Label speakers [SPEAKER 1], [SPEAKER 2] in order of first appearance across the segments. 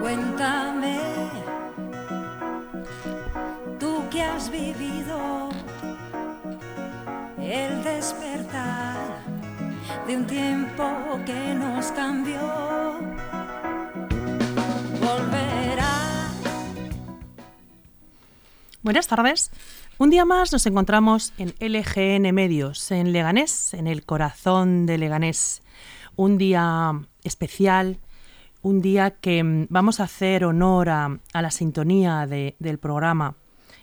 [SPEAKER 1] Cuéntame, tú que has vivido el despertar de un tiempo que nos cambió. Volverá.
[SPEAKER 2] Buenas tardes. Un día más nos encontramos en LGN Medios, en Leganés, en el corazón de Leganés. Un día especial, un día que mm, vamos a hacer honor a, la sintonía de- del programa.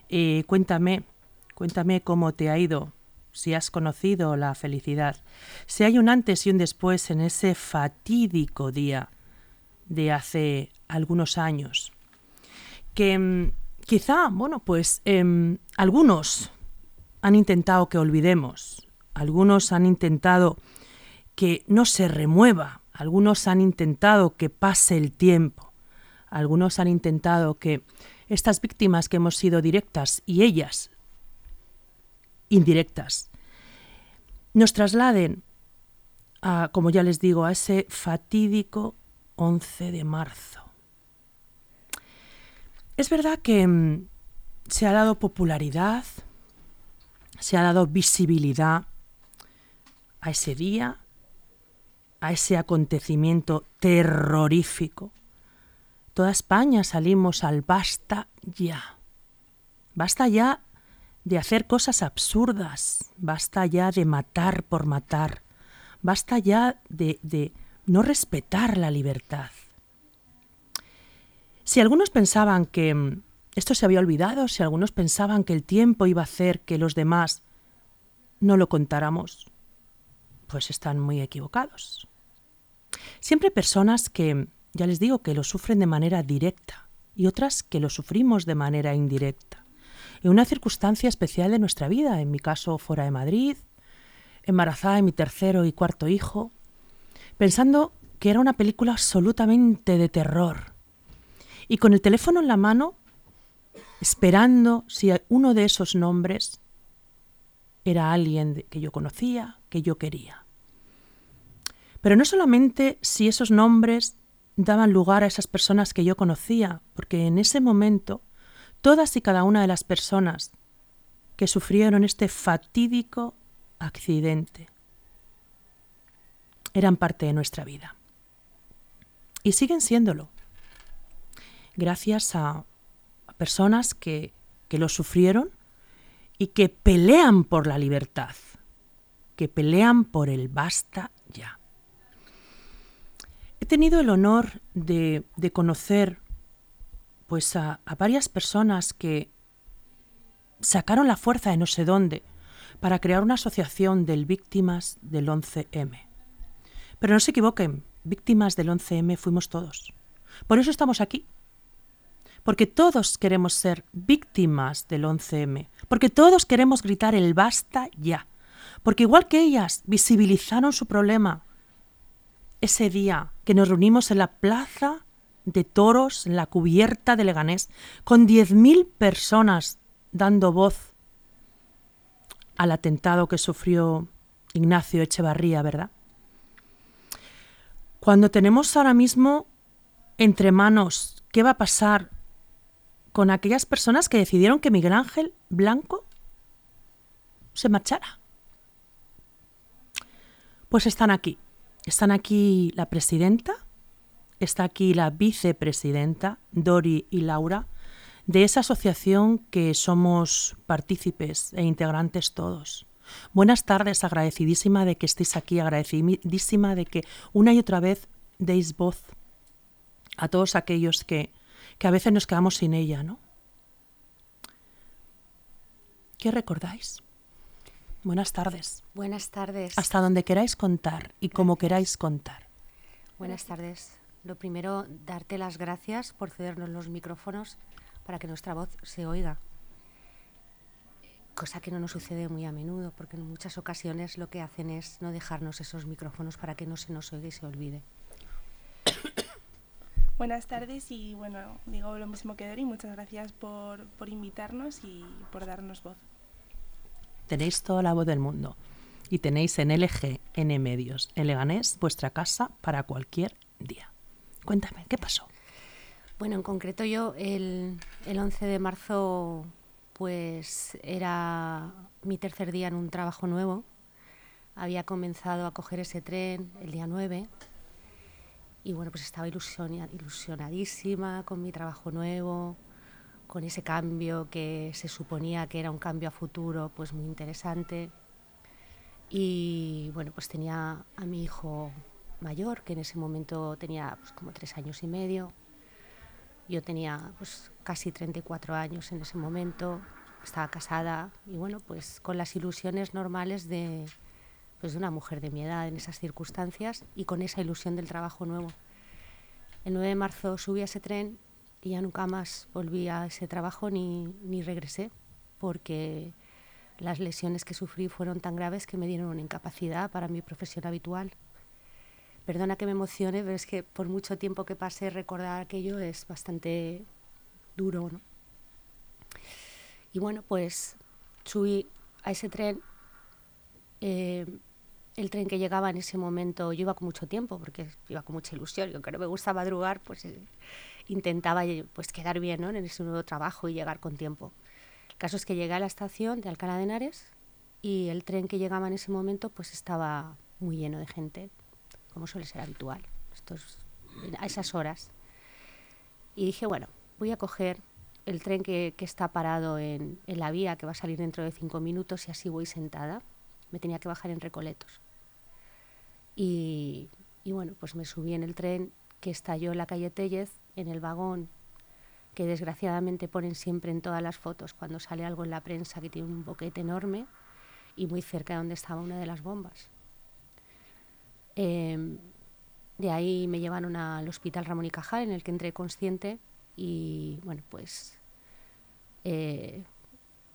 [SPEAKER 2] Eh, cuéntame, cuéntame cómo te ha ido, si has conocido la felicidad, si hay un antes y un después en ese fatídico día de hace algunos años. Que mm, quizá, bueno, pues em, algunos han intentado que olvidemos, algunos han intentado que no se remueva, algunos han intentado que pase el tiempo, algunos han intentado que estas víctimas que hemos sido directas y ellas indirectas nos trasladen a, como ya les digo, a ese fatídico 11 de marzo. Es verdad que mm, se ha dado popularidad, se ha dado visibilidad a ese día, a ese acontecimiento terrorífico. Toda España salimos al basta ya. Basta ya de hacer cosas absurdas, basta ya de matar por matar, basta ya de, de no respetar la libertad. Si algunos pensaban que mm, esto se había olvidado, si algunos pensaban que el tiempo iba a hacer que los demás no lo contáramos, pues están muy equivocados. Siempre personas que, ya les digo, que lo sufren de manera directa y otras que lo sufrimos de manera indirecta. En una circunstancia especial de nuestra vida, en mi caso fuera de Madrid, embarazada de mi tercero y cuarto hijo, pensando que era una película absolutamente de terror. Y con el teléfono en la mano, esperando si uno de esos nombres era alguien que yo conocía, que yo quería. Pero no solamente si esos nombres daban lugar a esas personas que yo conocía, porque en ese momento todas y cada una de las personas que sufrieron este fatídico accidente eran parte de nuestra vida. Y siguen siéndolo. Gracias a, personas que, que lo sufrieron y que pelean por la libertad, que pelean por el basta ya. He tenido el honor de, de conocer pues a, varias personas que sacaron la fuerza de no sé dónde para crear una asociación de víctimas del 11M. Pero no se equivoquen, víctimas del 11M fuimos todos. Por eso estamos aquí. Porque todos queremos ser víctimas del 11M. Porque todos queremos gritar el basta ya. Porque igual que ellas visibilizaron su problema ese día que nos reunimos en la plaza de toros, en la cubierta de Leganés, con 10.000 personas dando voz al atentado que sufrió Ignacio Echevarría, ¿verdad? Cuando tenemos ahora mismo entre manos qué va a pasar con aquellas personas que decidieron que Miguel Ángel Blanco se marchara. Pues están aquí. Están aquí la presidenta, está aquí la vicepresidenta, Dori y Laura, de esa asociación que somos partícipes e integrantes todos. Buenas tardes, agradecidísima de que estéis aquí, agradecidísima de que una y otra vez deis voz a todos aquellos que, que a veces nos quedamos sin ella, ¿no? ¿Qué recordáis? Buenas tardes.
[SPEAKER 3] Buenas tardes.
[SPEAKER 2] Hasta donde queráis contar y como queráis contar.
[SPEAKER 3] Buenas tardes. Lo primero, darte las gracias por cedernos los micrófonos para que nuestra voz se oiga. Cosa que no nos sucede muy a menudo, porque en muchas ocasiones lo que hacen es no dejarnos esos micrófonos para que no se nos oiga y se olvide.
[SPEAKER 4] Buenas tardes y bueno, digo lo mismo que Dori, muchas gracias por, por invitarnos y por darnos voz.
[SPEAKER 2] tenéis toda la voz del mundo y tenéis en LG, N Medios, en Leganés, vuestra casa para cualquier día. Cuéntame, ¿qué pasó?
[SPEAKER 3] Bueno, en concreto yo el, el 11 de marzo pues era mi tercer día en un trabajo nuevo. Había comenzado a coger ese tren el día 9 y bueno, pues estaba ilusionadísima con mi trabajo nuevo, con ese cambio que se suponía que era un cambio a futuro, pues muy interesante. Y bueno, pues tenía a mi hijo mayor, que en ese momento tenía pues, como tres años y medio. Yo tenía pues casi 34 años en ese momento, estaba casada y bueno, pues con las ilusiones normales de, pues, de una mujer de mi edad en esas circunstancias y con esa ilusión del trabajo nuevo. El 9 de marzo subí a ese tren y ya nunca más volví a ese trabajo ni, ni regresé porque las lesiones que sufrí fueron tan graves que me dieron una incapacidad para mi profesión habitual. Perdona que me emocione, pero es que por mucho tiempo que pasé recordar aquello es bastante duro. ¿no? Y bueno, pues subí a ese tren. Eh, el tren que llegaba en ese momento, yo iba con mucho tiempo, porque iba con mucha ilusión, yo que no me gusta madrugar, pues eh, intentaba eh, pues, quedar bien ¿no? en ese nuevo trabajo y llegar con tiempo. El caso es que llegué a la estación de Alcalá de Henares y el tren que llegaba en ese momento pues estaba muy lleno de gente, como suele ser habitual, a esas horas. Y dije, bueno, voy a coger el tren que, está parado en la vía, que va a salir dentro de cinco minutos y así voy sentada. Me tenía que bajar en Recoletos. Y, y, bueno, pues me subí en el tren que estalló en la calle Tellez, en el vagón que desgraciadamente ponen siempre en todas las fotos cuando sale algo en la prensa que tiene un boquete enorme y muy cerca de donde estaba una de las bombas. Eh, de ahí me llevaron al hospital Ramón y Cajal, en el que entré consciente y bueno, pues eh,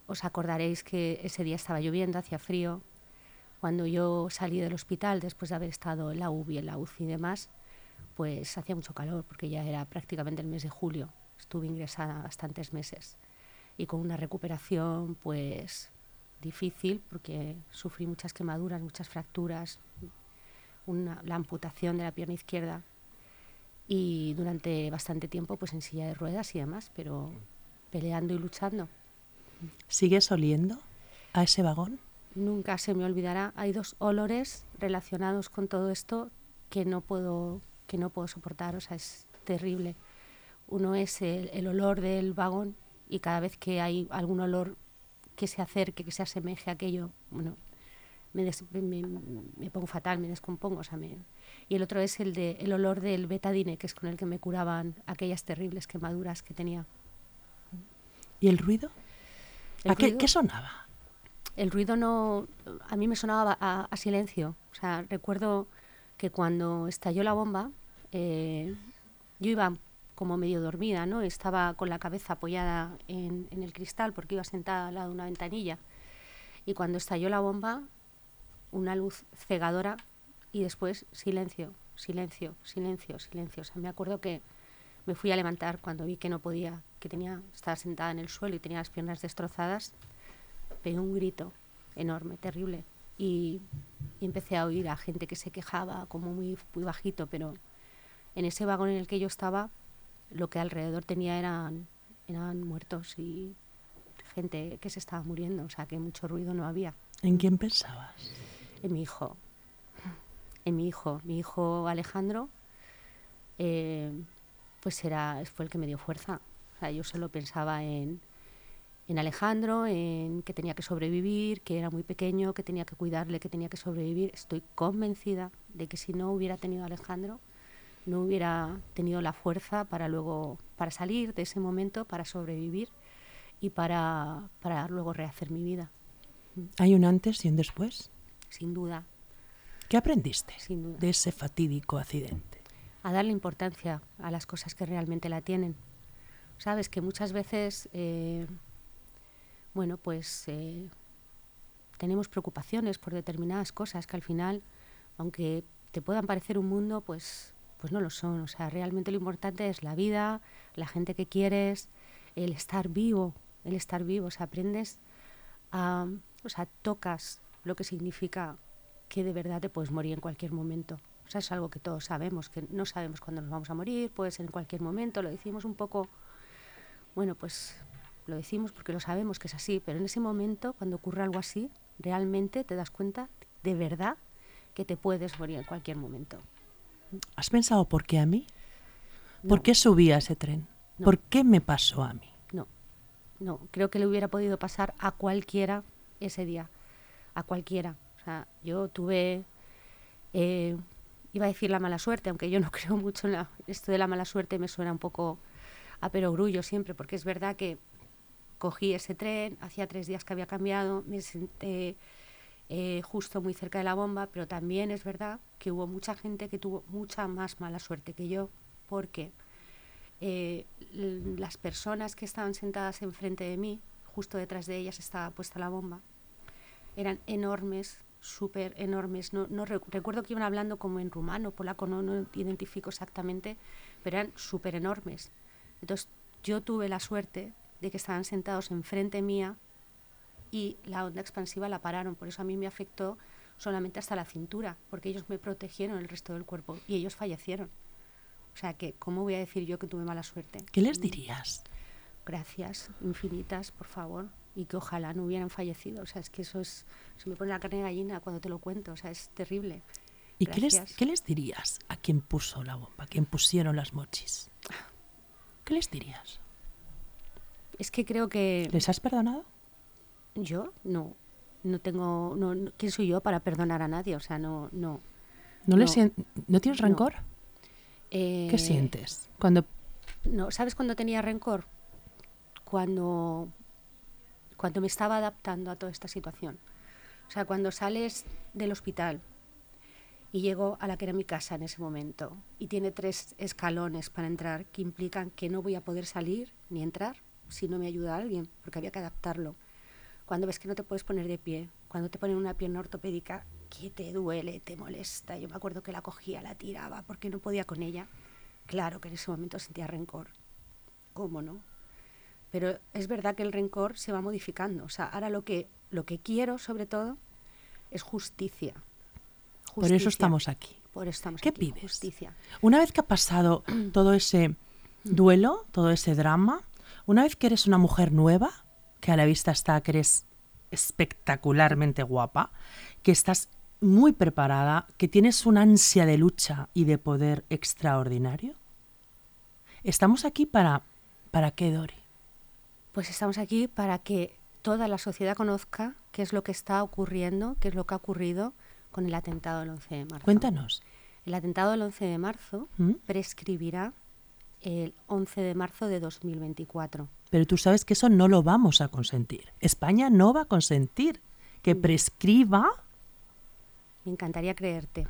[SPEAKER 3] os acordaréis que ese día estaba lloviendo, hacía frío, cuando yo salí del hospital, después de haber estado en la UBI, en la UCI y demás, pues hacía mucho calor, porque ya era prácticamente el mes de julio. Estuve ingresada bastantes meses y con una recuperación pues difícil, porque sufrí muchas quemaduras, muchas fracturas, una, la amputación de la pierna izquierda y durante bastante tiempo pues en silla de ruedas y demás, pero peleando y luchando.
[SPEAKER 2] ¿Sigues oliendo a ese vagón?
[SPEAKER 3] Nunca se me olvidará. Hay dos olores relacionados con todo esto que no puedo, que no puedo soportar, o sea, es terrible. Uno es el, el olor del vagón y cada vez que hay algún olor que se acerque, que se asemeje a aquello, bueno, me, des, me, me, pongo fatal, me descompongo. O sea, me, y el otro es el, de, el olor del betadine, que es con el que me curaban aquellas terribles quemaduras que tenía.
[SPEAKER 2] ¿Y el ruido?
[SPEAKER 3] ¿El
[SPEAKER 2] ¿A qué,
[SPEAKER 3] ruido?
[SPEAKER 2] qué sonaba?
[SPEAKER 3] El ruido no a mí me sonaba a, silencio. O sea recuerdo que cuando estalló la bomba eh, yo iba como medio dormida no estaba con la cabeza apoyada en, en, el cristal porque iba sentada al lado de una ventanilla. Y cuando estalló la bomba una luz cegadora y después silencio silencio silencio silencio. O sea me acuerdo que me fui a levantar cuando vi que no podía que tenía estaba sentada en el suelo y tenía las piernas destrozadas pegué un grito enorme, terrible. Y, y, empecé a oír a gente que se quejaba como muy, muy bajito, pero en ese vagón en el que yo estaba, lo que alrededor tenía eran, eran muertos y gente que se estaba muriendo, o sea que mucho ruido no había.
[SPEAKER 2] ¿En quién pensabas?
[SPEAKER 3] En mi hijo. En mi hijo. Mi hijo Alejandro, eh, pues era, fue el que me dio fuerza. O sea, yo solo pensaba en, en Alejandro, en que tenía que sobrevivir, que era muy pequeño, que tenía que cuidarle, que tenía que sobrevivir. Estoy convencida de que si no hubiera tenido a Alejandro, no hubiera tenido la fuerza para luego, para salir de ese momento, para sobrevivir y para, para luego rehacer mi vida.
[SPEAKER 2] ¿Hay un antes y un después?
[SPEAKER 3] Sin duda.
[SPEAKER 2] ¿Qué aprendiste
[SPEAKER 3] Sin duda.
[SPEAKER 2] de ese fatídico accidente?
[SPEAKER 3] A darle importancia a las cosas que realmente la tienen. Sabes que muchas veces eh, bueno, pues eh, tenemos preocupaciones por determinadas cosas que al final, aunque te puedan parecer un mundo, pues, pues no lo son. O sea, realmente lo importante es la vida, la gente que quieres, el estar vivo, el estar vivo. O sea, aprendes a, o sea, tocas lo que significa que de verdad te puedes morir en cualquier momento. O sea, es algo que todos sabemos, que no sabemos cuándo nos vamos a morir, puede ser en cualquier momento, lo decimos un poco, bueno, pues lo decimos porque lo sabemos que es así, pero en ese momento, cuando ocurre algo así, realmente te das cuenta de verdad que te puedes morir en cualquier momento.
[SPEAKER 2] ¿Has pensado por qué a mí?
[SPEAKER 3] No.
[SPEAKER 2] ¿Por qué subí a ese tren?
[SPEAKER 3] No.
[SPEAKER 2] ¿Por qué me pasó a mí?
[SPEAKER 3] No, no, creo que le hubiera podido pasar a cualquiera ese día, a cualquiera. O sea, yo tuve, eh, iba a decir la mala suerte, aunque yo no creo mucho en la- esto de la mala suerte, me suena un poco a perogrullo siempre, porque es verdad que cogí ese tren, hacía tres días que había cambiado, me senté eh, justo muy cerca de la bomba, pero también es verdad que hubo mucha gente que tuvo mucha más mala suerte que yo, porque eh, las personas que estaban sentadas enfrente de mí, justo detrás de ellas estaba puesta la bomba, eran enormes, súper enormes. No, no rec- recuerdo que iban hablando como en rumano, polaco, no, no identifico exactamente, pero eran súper enormes. Entonces yo tuve la suerte de que estaban sentados enfrente mía y la onda expansiva la pararon. Por eso a mí me afectó solamente hasta la cintura, porque ellos me protegieron el resto del cuerpo y ellos fallecieron. O sea que, ¿cómo voy a decir yo que tuve mala suerte?
[SPEAKER 2] ¿Qué les dirías?
[SPEAKER 3] Gracias infinitas, por favor, y que ojalá no hubieran fallecido. O sea, es que eso es, se me pone la carne de gallina cuando te lo cuento, o sea, es terrible.
[SPEAKER 2] ¿Y qué les, qué les dirías a quien puso la bomba, a quien pusieron las mochis? ¿Qué les dirías?
[SPEAKER 3] Es que creo que
[SPEAKER 2] ¿Les has perdonado?
[SPEAKER 3] yo no, no tengo, no, no- ¿quién soy yo para perdonar a nadie? O sea, no, no.
[SPEAKER 2] ¿No,
[SPEAKER 3] No.
[SPEAKER 2] sien- ¿no tienes rencor?
[SPEAKER 3] Eh,
[SPEAKER 2] ¿Qué sientes? Cuando
[SPEAKER 3] No, ¿sabes cuándo tenía rencor? Cuando, cuando me estaba adaptando a toda esta situación. O sea, cuando sales del hospital y llego a la que era mi casa en ese momento y tiene tres escalones para entrar que implican que no voy a poder salir ni entrar si no me ayuda alguien, porque había que adaptarlo. Cuando ves que no te puedes poner de pie, cuando te ponen una pierna ortopédica que te duele, te molesta. Yo me acuerdo que la cogía, la tiraba porque no podía con ella. Claro que en ese momento sentía rencor. ¿Cómo no? Pero es verdad que el rencor se va modificando. O sea, ahora lo que, lo que quiero, sobre todo, es justicia.
[SPEAKER 2] por eso estamos aquí.
[SPEAKER 3] Por eso estamos
[SPEAKER 2] ¿Qué
[SPEAKER 3] aquí.
[SPEAKER 2] pides?
[SPEAKER 3] Justicia.
[SPEAKER 2] Una vez que ha pasado todo ese duelo, todo ese drama, una vez que eres una mujer nueva, que a la vista está que eres espectacularmente guapa, que estás muy preparada, que tienes una ansia de lucha y de poder extraordinario, estamos aquí para para qué, Dori?
[SPEAKER 3] Pues estamos aquí para que toda la sociedad conozca qué es lo que está ocurriendo, qué es lo que ha ocurrido con el atentado del 11 de marzo.
[SPEAKER 2] Cuéntanos.
[SPEAKER 3] El atentado del 11 de marzo
[SPEAKER 2] ¿Mm?
[SPEAKER 3] prescribirá el 11 de marzo de 2024.
[SPEAKER 2] Pero tú sabes que eso no lo vamos a consentir. España no va a consentir que prescriba,
[SPEAKER 3] Me encantaría creerte.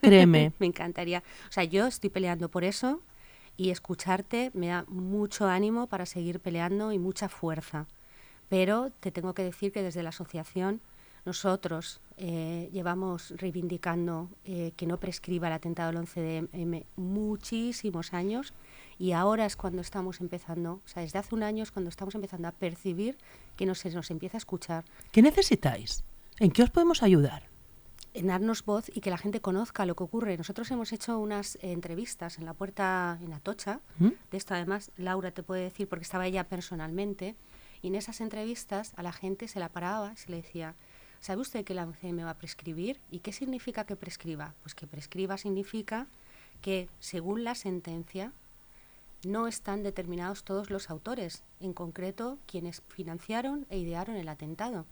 [SPEAKER 2] créeme,
[SPEAKER 3] me encantaría. O sea, yo estoy peleando por eso y escucharte me da mucho ánimo para seguir peleando y mucha fuerza. Pero te tengo que decir que desde la asociación nosotros eh, llevamos reivindicando eh, que no prescriba el atentado del 11 de M muchísimos años y ahora es cuando estamos empezando, o sea, desde hace un año es cuando estamos empezando a percibir que nos, se nos empieza a escuchar
[SPEAKER 2] ¿qué necesitáis? ¿En qué os podemos ayudar?
[SPEAKER 3] en darnos voz y que la gente conozca lo que ocurre. Nosotros hemos hecho unas eh, entrevistas en la puerta en Atocha,
[SPEAKER 2] ¿Mm?
[SPEAKER 3] de esto además Laura te puede decir porque estaba ella personalmente, y en esas entrevistas a la gente se la paraba y se le decía, ¿sabe usted que la OCM va a prescribir? ¿Y qué significa que prescriba? Pues que prescriba significa que según la sentencia no están determinados todos los autores, en concreto quienes financiaron e idearon el atentado.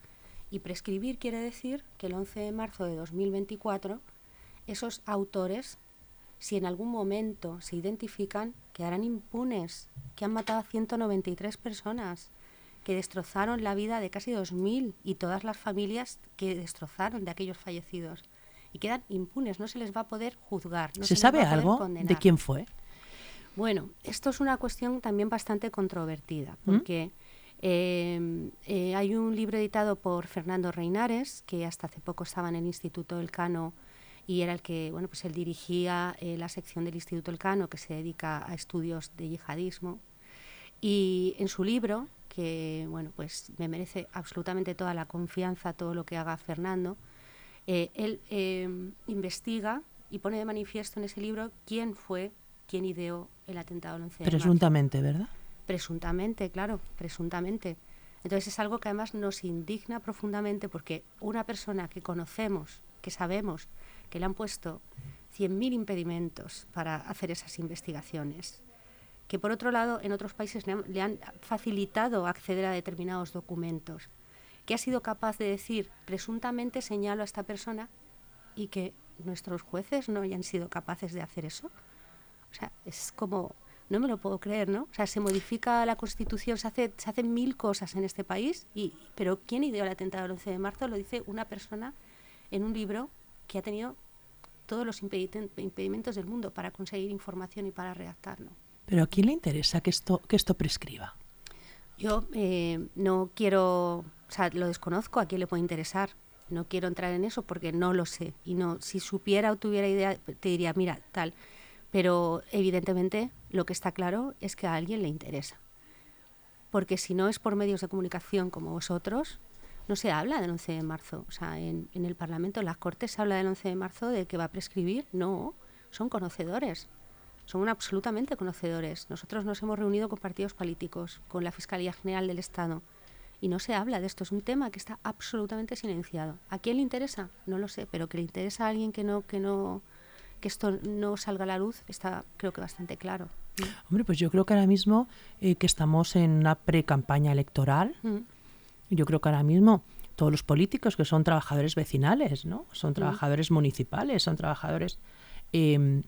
[SPEAKER 3] Y prescribir quiere decir que el 11 de marzo de 2024 esos autores, si en algún momento se identifican, quedarán impunes, que han matado a 193 personas, que destrozaron la vida de casi 2.000 y todas las familias que destrozaron de aquellos fallecidos. Y quedan impunes, no se les va a poder juzgar. No
[SPEAKER 2] ¿Se
[SPEAKER 3] les
[SPEAKER 2] sabe algo de quién fue?
[SPEAKER 3] Bueno, esto es una cuestión también bastante controvertida, porque eh, eh, hay un libro editado por Fernando Reinares, que hasta hace poco estaba en el Instituto Elcano y era el que, bueno, pues él dirigía eh, la sección del Instituto Elcano que se dedica a estudios de yihadismo. Y en su libro, que bueno, pues me merece absolutamente toda la confianza, todo lo que haga Fernando. Eh, él eh, investiga y pone de manifiesto en ese libro quién fue quien ideó el atentado del 11 de marzo.
[SPEAKER 2] Presuntamente, ¿verdad?
[SPEAKER 3] Presuntamente, claro, presuntamente. Entonces es algo que además nos indigna profundamente porque una persona que conocemos, que sabemos que le han puesto 100.000 impedimentos para hacer esas investigaciones, que por otro lado en otros países le han, le han facilitado acceder a determinados documentos, que ha sido capaz de decir presuntamente señalo a esta persona y que nuestros jueces no hayan sido capaces de hacer eso. O sea, es como no me lo puedo creer, ¿no? O sea, se modifica la Constitución, se, hace, se hacen mil cosas en este país, y, pero ¿quién ideó el atentado del 11 de marzo? Lo dice una persona en un libro que ha tenido todos los impedimentos del mundo para conseguir información y para redactarlo.
[SPEAKER 2] Pero ¿a quién le interesa que esto, que esto prescriba?
[SPEAKER 3] Yo eh, no quiero, o sea, lo desconozco, a quién le puede interesar. No quiero entrar en eso porque no lo sé. Y no, si supiera o tuviera idea, te diría, mira, tal. Pero evidentemente lo que está claro es que a alguien le interesa. Porque si no es por medios de comunicación como vosotros, no se habla del 11 de marzo. O sea, en, en el Parlamento, en las Cortes, se habla del 11 de marzo de que va a prescribir. No, son conocedores. Son absolutamente conocedores. Nosotros nos hemos reunido con partidos políticos, con la Fiscalía General del Estado, y no se habla de esto. Es un tema que está absolutamente silenciado. ¿A quién le interesa? No lo sé, pero que le interesa a alguien que no, que no, que esto no salga a la luz está creo que bastante claro.
[SPEAKER 2] Hombre, pues yo creo que ahora mismo eh, que estamos en una pre-campaña electoral,
[SPEAKER 3] Mm.
[SPEAKER 2] yo creo que ahora mismo todos los políticos que son trabajadores vecinales, ¿no? Son trabajadores municipales, son trabajadores, eh,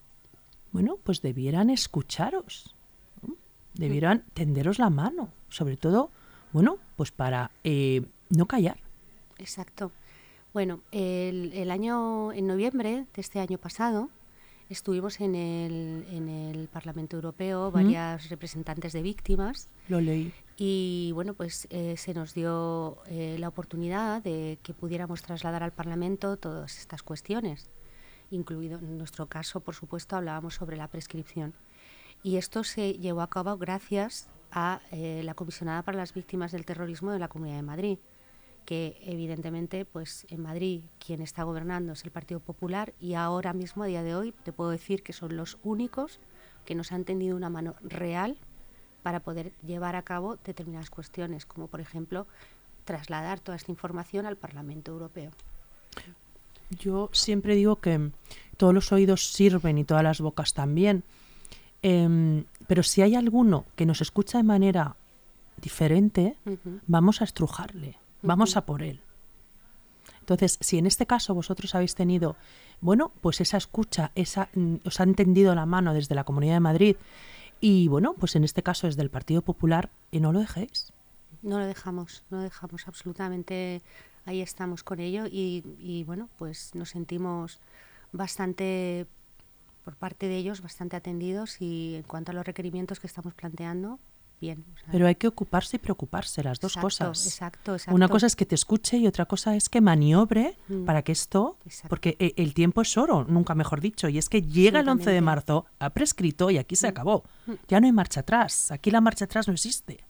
[SPEAKER 2] bueno, pues debieran escucharos, ¿no? debieran tenderos la mano, sobre todo, bueno, pues para eh, no callar.
[SPEAKER 3] Exacto. Bueno, el, el año, en noviembre de este año pasado, estuvimos en el, en el Parlamento Europeo, varias representantes de víctimas,
[SPEAKER 2] Lo leí.
[SPEAKER 3] y bueno, pues eh, se nos dio eh, la oportunidad de que pudiéramos trasladar al Parlamento todas estas cuestiones, incluido en nuestro caso, por supuesto, hablábamos sobre la prescripción. Y esto se llevó a cabo gracias a eh, la comisionada para las víctimas del terrorismo de la Comunidad de Madrid, que evidentemente, pues en Madrid quien está gobernando es el Partido Popular y ahora mismo, a día de hoy, te puedo decir que son los únicos que nos han tendido una mano real para poder llevar a cabo determinadas cuestiones, como por ejemplo trasladar toda esta información al Parlamento Europeo.
[SPEAKER 2] Yo siempre digo que todos los oídos sirven y todas las bocas también. Em, pero si hay alguno que nos escucha de manera diferente, vamos a estrujarle, vamos a por él. Entonces, si en este caso vosotros habéis tenido, bueno, pues esa escucha, esa, mm, os han tendido la mano desde la Comunidad de Madrid y, bueno, pues en este caso desde el Partido Popular, y no lo dejéis.
[SPEAKER 3] No lo dejamos, no lo dejamos absolutamente. Ahí estamos con ello y, y, bueno, pues nos sentimos bastante, por parte de ellos, bastante atendidos y en cuanto a los requerimientos que estamos planteando, bien. o sea,
[SPEAKER 2] Pero hay que ocuparse y preocuparse, las dos
[SPEAKER 3] exacto,
[SPEAKER 2] cosas.
[SPEAKER 3] Exacto, exacto.
[SPEAKER 2] Una cosa es que te escuche y otra cosa es que maniobre
[SPEAKER 3] Mm.
[SPEAKER 2] para que esto,
[SPEAKER 3] Exacto.
[SPEAKER 2] porque e- el tiempo es oro, nunca mejor dicho, y es que llega el 11 de marzo, ha prescrito y aquí se
[SPEAKER 3] Mm.
[SPEAKER 2] acabó.
[SPEAKER 3] Mm.
[SPEAKER 2] Ya no hay marcha atrás, aquí la marcha atrás no existe.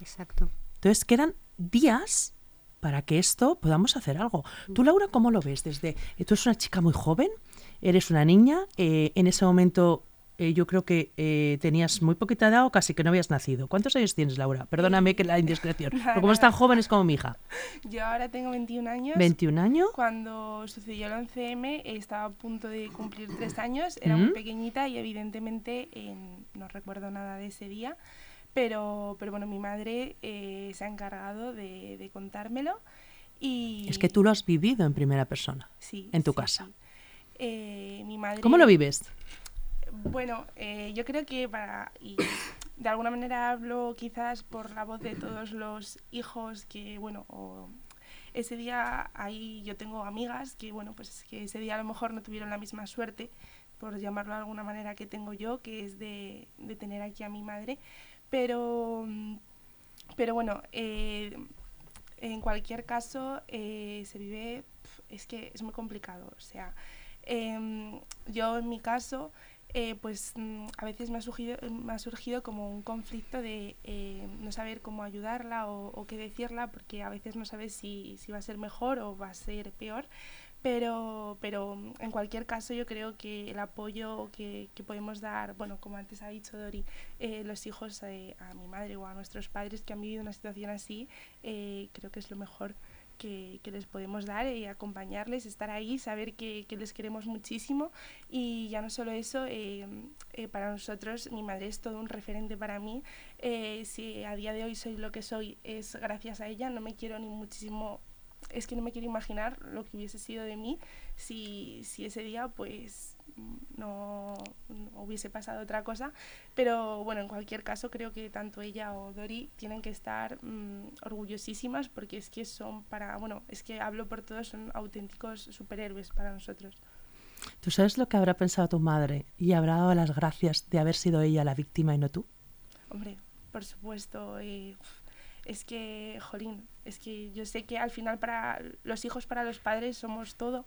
[SPEAKER 3] Exacto.
[SPEAKER 2] Entonces quedan días para que esto podamos hacer algo. Tú, Laura, ¿cómo lo ves? Desde, eh, tú eres una chica muy joven, eres una niña, eh, en ese momento eh, yo creo que eh, tenías muy poquita edad o casi que no habías nacido. ¿Cuántos años tienes, Laura? Perdóname que la indiscreción. Pero como es tan
[SPEAKER 4] nada.
[SPEAKER 2] joven es como mi hija.
[SPEAKER 4] Yo ahora tengo 21 años.
[SPEAKER 2] 21 años.
[SPEAKER 4] Cuando sucedió el 11M estaba a punto de cumplir tres años, era
[SPEAKER 2] Mm.
[SPEAKER 4] muy pequeñita y evidentemente en- no recuerdo nada de ese día, pero, pero bueno, mi madre eh, se ha encargado de, de contármelo y...
[SPEAKER 2] Es que tú lo has vivido en primera persona.
[SPEAKER 4] Sí,
[SPEAKER 2] en tu
[SPEAKER 4] sí,
[SPEAKER 2] casa.
[SPEAKER 4] sí. Eh, mi madre...
[SPEAKER 2] ¿Cómo lo vives?
[SPEAKER 4] Bueno, eh, yo creo que para... De alguna manera hablo quizás por la voz de todos los hijos que, bueno, ese día ahí yo tengo amigas que, bueno, pues que ese día a lo mejor no tuvieron la misma suerte, por llamarlo de alguna manera que tengo yo, que es de, de tener aquí a mi madre. Pero, pero bueno, eh, en cualquier caso eh, se vive, es que es muy complicado. O sea, em, yo en mi caso eh, pues mm, a veces me ha, surgido, me ha surgido como un conflicto de eh, no saber cómo ayudarla o, qué decirla, porque a veces no sabes si, si va a ser mejor o va a ser peor. Pero, pero mm, en cualquier caso yo creo que el apoyo que, que podemos dar, bueno, como antes ha dicho Dori, eh, los hijos a mi madre o a nuestros padres que han vivido una situación así, creo que es lo mejor que, que les podemos dar y acompañarles, estar ahí, saber que, que, les queremos muchísimo. Y ya no solo eso, eh, eh, para nosotros mi madre es todo un referente para mí, eh, si a día de hoy soy lo que soy es gracias a ella, no me quiero ni muchísimo es que no me quiero imaginar lo que hubiese sido de mí si, si ese día pues no, no, hubiese pasado otra cosa. Pero bueno, en cualquier caso creo que tanto ella o Dori tienen que estar mmm, orgullosísimas porque es que son para, bueno, es que hablo por todos, son auténticos superhéroes para nosotros.
[SPEAKER 2] ¿Tú sabes lo que habrá pensado tu madre y habrá dado las gracias de haber sido ella la víctima y no tú?
[SPEAKER 4] Hombre, por supuesto. Eh, es que, jolín, es que yo sé que al final para los hijos, para los padres somos todo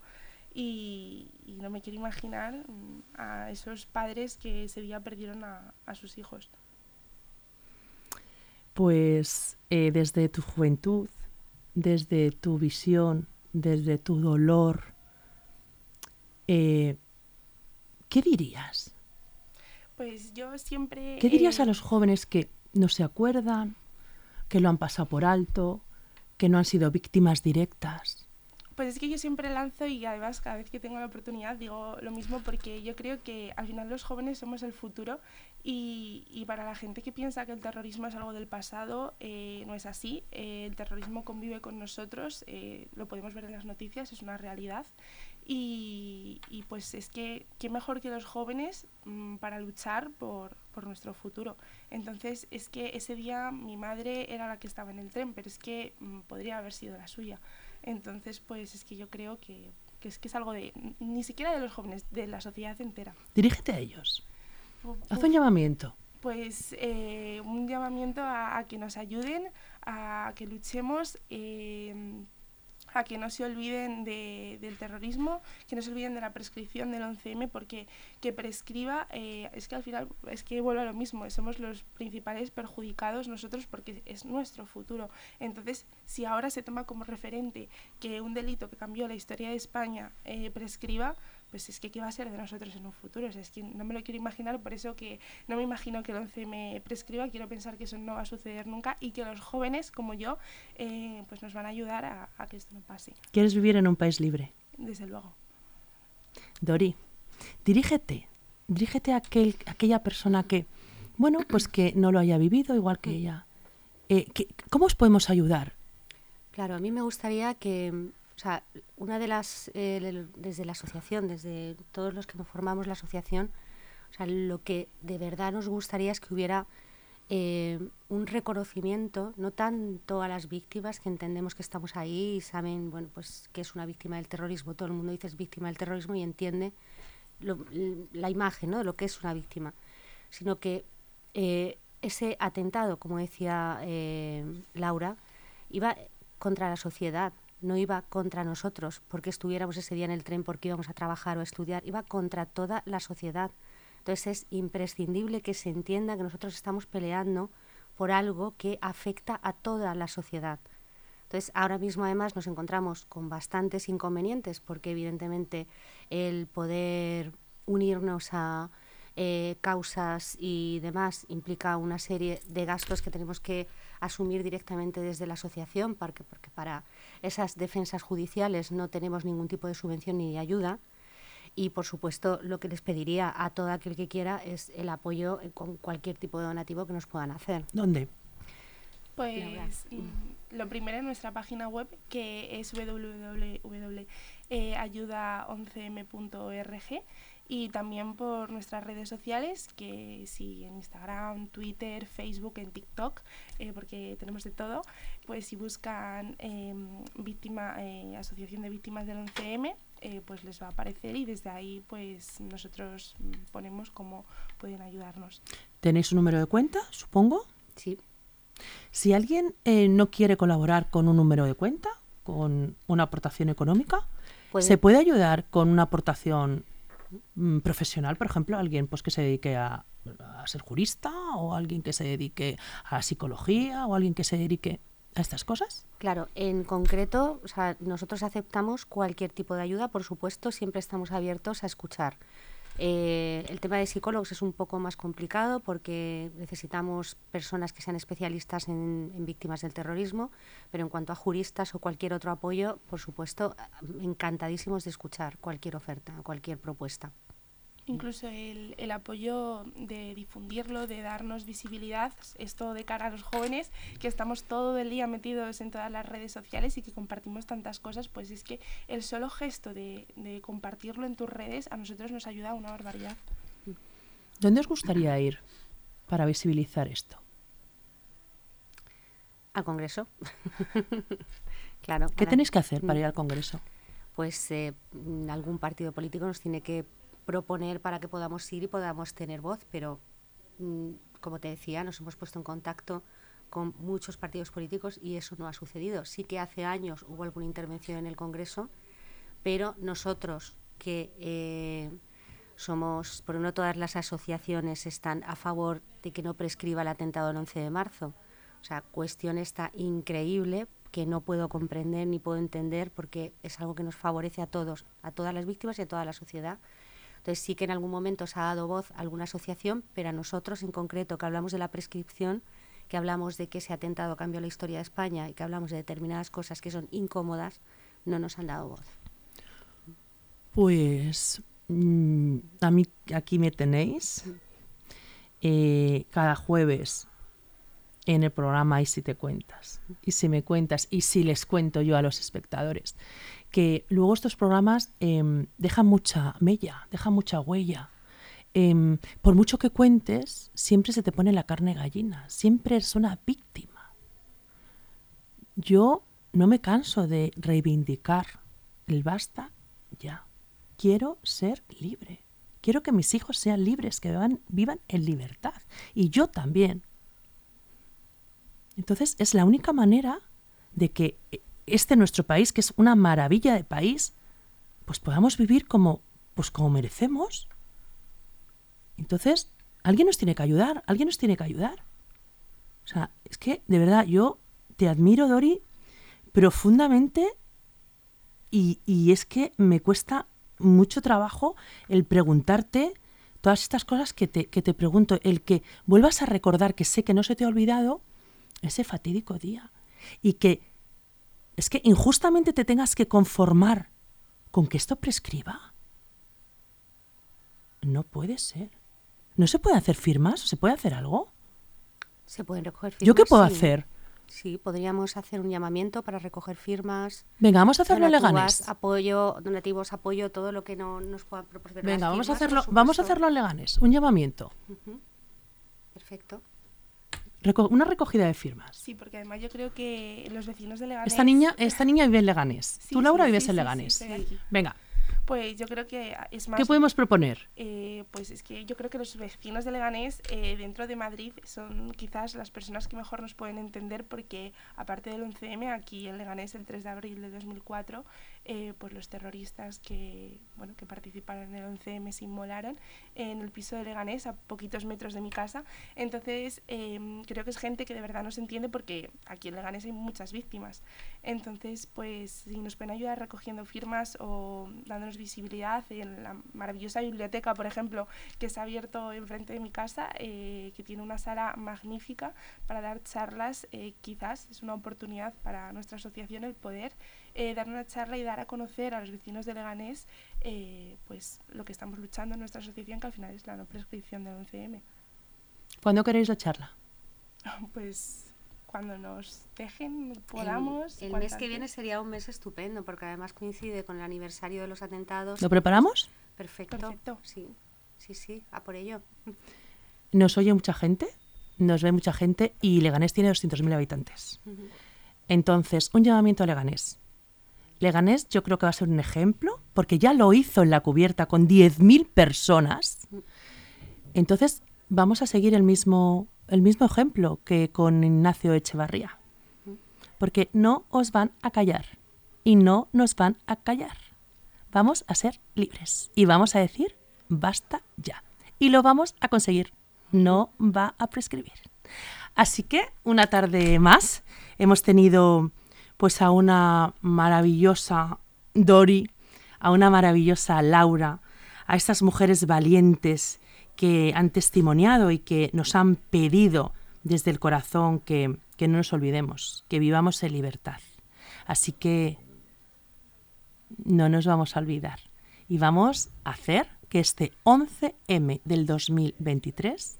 [SPEAKER 4] y, y no me quiero imaginar mm, a esos padres que ese día perdieron a, a sus hijos.
[SPEAKER 2] Pues eh, desde tu juventud, desde tu visión, desde tu dolor, eh, ¿qué dirías?
[SPEAKER 4] Pues yo siempre...
[SPEAKER 2] ¿Qué dirías eh... a los jóvenes que no se acuerdan, que lo han pasado por alto, que no han sido víctimas directas?
[SPEAKER 4] Pues es que yo siempre lanzo y además cada vez que tengo la oportunidad digo lo mismo porque yo creo que al final los jóvenes somos el futuro y, y para la gente que piensa que el terrorismo es algo del pasado, eh, no es así. Eh, el terrorismo convive con nosotros, eh, lo podemos ver en las noticias, es una realidad. Y, y pues es que qué mejor que los jóvenes mmm, para luchar por, por nuestro futuro. Entonces es que ese día mi madre era la que estaba en el tren, pero es que mmm, podría haber sido la suya. Entonces, pues es que yo creo que, que, es que es algo de, ni siquiera de los jóvenes, de la sociedad entera.
[SPEAKER 2] Dirígete a ellos. Uf, Haz un llamamiento.
[SPEAKER 4] Pues eh, un llamamiento a, a, que nos ayuden, a que luchemos. Eh, a que no se olviden de, del terrorismo, que no se olviden de la prescripción del 11M, porque que prescriba, eh, es que al final, es que vuelve a lo mismo, somos los principales perjudicados nosotros porque es nuestro futuro. Entonces, si ahora se toma como referente que un delito que cambió la historia de España eh, prescriba, pues es que qué va a ser de nosotros en un futuro. O sea, es que no me lo quiero imaginar, por eso que no me imagino que el 11 me prescriba, quiero pensar que eso no va a suceder nunca y que los jóvenes como yo eh, pues nos van a ayudar a, a, que esto no pase.
[SPEAKER 2] ¿Quieres vivir en un país libre?
[SPEAKER 4] Desde luego.
[SPEAKER 2] Dori, dirígete, dirígete a, aquel, a aquella persona que, bueno, pues que no lo haya vivido igual que ella. Eh, que, ¿Cómo os podemos ayudar?
[SPEAKER 3] Claro, a mí me gustaría que sea, una de las, eh, desde la asociación, desde todos los que formamos la asociación, o sea, lo que de verdad nos gustaría es que hubiera eh, un reconocimiento, no tanto a las víctimas que entendemos que estamos ahí y saben, bueno, pues que es una víctima del terrorismo. Todo el mundo dice es víctima del terrorismo y entiende la imagen ¿no? de lo que es una víctima, sino que eh, ese atentado, como decía Laura, iba contra la sociedad, no iba contra nosotros porque estuviéramos ese día en el tren, porque íbamos a trabajar o a estudiar, iba contra toda la sociedad. Entonces es imprescindible que se entienda que nosotros estamos peleando por algo que afecta a toda la sociedad. Entonces ahora mismo además nos encontramos con bastantes inconvenientes porque evidentemente el poder unirnos a eh, causas y demás implica una serie de gastos que tenemos que asumir directamente desde la asociación, porque, porque para esas defensas judiciales no tenemos ningún tipo de subvención ni de ayuda. Y, por supuesto, lo que les pediría a todo aquel que quiera es el apoyo con cualquier tipo de donativo que nos puedan hacer.
[SPEAKER 2] ¿Dónde?
[SPEAKER 4] Pues mm, lo primero en nuestra página web, que es www.ayuda11m.org y también por nuestras redes sociales, que sí, en Instagram, Twitter, Facebook, en TikTok, eh, porque tenemos de todo, pues si buscan eh, víctima, eh, Asociación de Víctimas del 11M, eh, pues les va a aparecer y desde ahí pues nosotros ponemos cómo pueden ayudarnos.
[SPEAKER 2] ¿Tenéis un número de cuenta, supongo?
[SPEAKER 3] Sí.
[SPEAKER 2] Si alguien eh, no quiere colaborar con un número de cuenta, con una aportación económica, ¿Puede? ¿se puede ayudar con una aportación mm, profesional, por ejemplo, alguien pues que se dedique a, a ser jurista o alguien que se dedique a psicología o alguien que se dedique a estas cosas?
[SPEAKER 3] Claro, en concreto, o sea, nosotros aceptamos cualquier tipo de ayuda, por supuesto, siempre estamos abiertos a escuchar. Eh, el tema de psicólogos es un poco más complicado porque necesitamos personas que sean especialistas en, en, víctimas del terrorismo, pero en cuanto a juristas o cualquier otro apoyo, por supuesto, encantadísimos de escuchar cualquier oferta, cualquier propuesta.
[SPEAKER 4] Incluso el, el, apoyo de difundirlo, de darnos visibilidad, esto de cara a los jóvenes, que estamos todo el día metidos en todas las redes sociales y que compartimos tantas cosas, pues es que el solo gesto de, de compartirlo en tus redes a nosotros nos ayuda a una barbaridad.
[SPEAKER 2] ¿Dónde os gustaría ir para visibilizar esto?
[SPEAKER 3] Al Congreso. claro.
[SPEAKER 2] ¿Qué tenéis que hacer para ir al Congreso?
[SPEAKER 3] Pues eh, algún partido político nos tiene que proponer para que podamos ir y podamos tener voz, pero mm, como te decía, nos hemos puesto en contacto con muchos partidos políticos y eso no ha sucedido. Sí que hace años hubo alguna intervención en el Congreso, pero nosotros que eh, somos, por no todas las asociaciones están a favor de que no prescriba el atentado del 11 de marzo. O sea, cuestión esta increíble que no puedo comprender ni puedo entender porque es algo que nos favorece a todos, a todas las víctimas y a toda la sociedad. Entonces sí que en algún momento se ha dado voz a alguna asociación, pero a nosotros en concreto, que hablamos de la prescripción, que hablamos de que ese atentado cambió la historia de España y que hablamos de determinadas cosas que son incómodas, no nos han dado voz.
[SPEAKER 2] Pues mmm, a mí aquí me tenéis eh, cada jueves en el programa Y si te cuentas, y si me cuentas, y si les cuento yo a los espectadores que luego estos programas eh, dejan mucha mella, dejan mucha huella. Eh, por mucho que cuentes, siempre se te pone la carne gallina, siempre eres una víctima. Yo no me canso de reivindicar el basta ya. Quiero ser libre. Quiero que mis hijos sean libres, que vivan, vivan en libertad. Y yo también. Entonces es la única manera de que este nuestro país, que es una maravilla de país, pues podamos vivir como, pues como merecemos. Entonces, alguien nos tiene que ayudar, alguien nos tiene que ayudar. O sea, es que de verdad yo te admiro, Dori, profundamente y, y es que me cuesta mucho trabajo el preguntarte todas estas cosas que te, que te pregunto, el que vuelvas a recordar que sé que no se te ha olvidado ese fatídico día y que es que injustamente te tengas que conformar con que esto prescriba. No puede ser. ¿No se puede hacer firmas? ¿Se puede hacer algo?
[SPEAKER 3] Se pueden recoger firmas.
[SPEAKER 2] ¿Yo qué puedo
[SPEAKER 3] sí.
[SPEAKER 2] hacer?
[SPEAKER 3] Sí, podríamos hacer un llamamiento para recoger firmas.
[SPEAKER 2] Venga, vamos a hacerlo
[SPEAKER 3] donativas,
[SPEAKER 2] Leganés.
[SPEAKER 3] Apoyo, donativos, apoyo, todo lo que no nos pueda proporcionar.
[SPEAKER 2] Venga,
[SPEAKER 3] las
[SPEAKER 2] vamos a hacerlo, vamos a hacerlo en Leganés. Un llamamiento.
[SPEAKER 3] Perfecto.
[SPEAKER 2] Reco- una recogida de firmas.
[SPEAKER 4] Sí, porque además yo creo que los vecinos de Leganés...
[SPEAKER 2] Esta niña, esta niña vive en Leganés.
[SPEAKER 4] Sí,
[SPEAKER 2] Tú, Laura,
[SPEAKER 4] sí,
[SPEAKER 2] vives
[SPEAKER 4] sí,
[SPEAKER 2] en Leganés. Venga,
[SPEAKER 4] Pues yo creo que es más...
[SPEAKER 2] ¿qué podemos proponer?
[SPEAKER 4] Eh, pues es que yo creo que los vecinos de Leganés eh, dentro de Madrid son quizás las personas que mejor nos pueden entender porque aparte del 11M aquí en Leganés el 3 de abril de 2004 eh, pues los terroristas que bueno que participaron en el 11M se inmolaron en el piso de Leganés a poquitos metros de mi casa entonces eh, creo que es gente que de verdad nos entiende porque aquí en Leganés hay muchas víctimas entonces pues si nos pueden ayudar recogiendo firmas o dándonos visibilidad en la maravillosa biblioteca, por ejemplo, que se ha abierto enfrente de mi casa, eh, que tiene una sala magnífica para dar charlas. eh, quizás es una oportunidad para nuestra asociación el poder eh, dar una charla y dar a conocer a los vecinos de Leganés eh, pues lo que estamos luchando en nuestra asociación, que al final es la no prescripción del 11M.
[SPEAKER 2] ¿Cuándo queréis la charla?
[SPEAKER 4] Pues cuando nos dejen, podamos.
[SPEAKER 3] El, mes que viene sería un mes estupendo porque además coincide con el aniversario de los atentados.
[SPEAKER 2] ¿Lo preparamos?
[SPEAKER 3] Perfecto.
[SPEAKER 4] Perfecto.
[SPEAKER 3] Sí, sí, sí, a por ello.
[SPEAKER 2] Nos oye mucha gente, nos ve mucha gente y Leganés tiene 200.000 habitantes. Entonces, un llamamiento a Leganés. Leganés yo creo que va a ser un ejemplo, porque ya lo hizo en la cubierta con 10.000 personas. Entonces, vamos a seguir el mismo, el mismo ejemplo que con Ignacio Echevarría. Porque no os van a callar y no nos van a callar. Vamos a ser libres y vamos a decir basta ya. Y lo vamos a conseguir. No va a prescribir. Así que una tarde más hemos tenido pues a una maravillosa Dori, a una maravillosa Laura, a estas mujeres valientes que han testimoniado y que nos han pedido desde el corazón que, que no nos olvidemos, que vivamos en libertad. Así que no nos vamos a olvidar y vamos a hacer que este 11M del 2023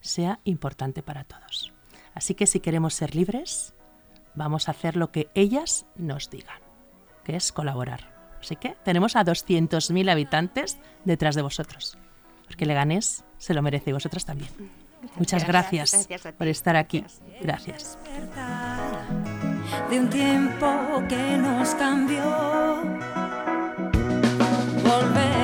[SPEAKER 2] sea importante para todos. Así que si queremos ser libres, vamos a hacer lo que ellas nos digan, que es colaborar. Así que tenemos a 200.000 habitantes detrás de vosotros, porque Leganés se lo merece y vosotras también. Muchas gracias,
[SPEAKER 3] Gracias a ti.
[SPEAKER 2] por estar aquí. Gracias.
[SPEAKER 1] despertar de un tiempo que nos cambió. Volverá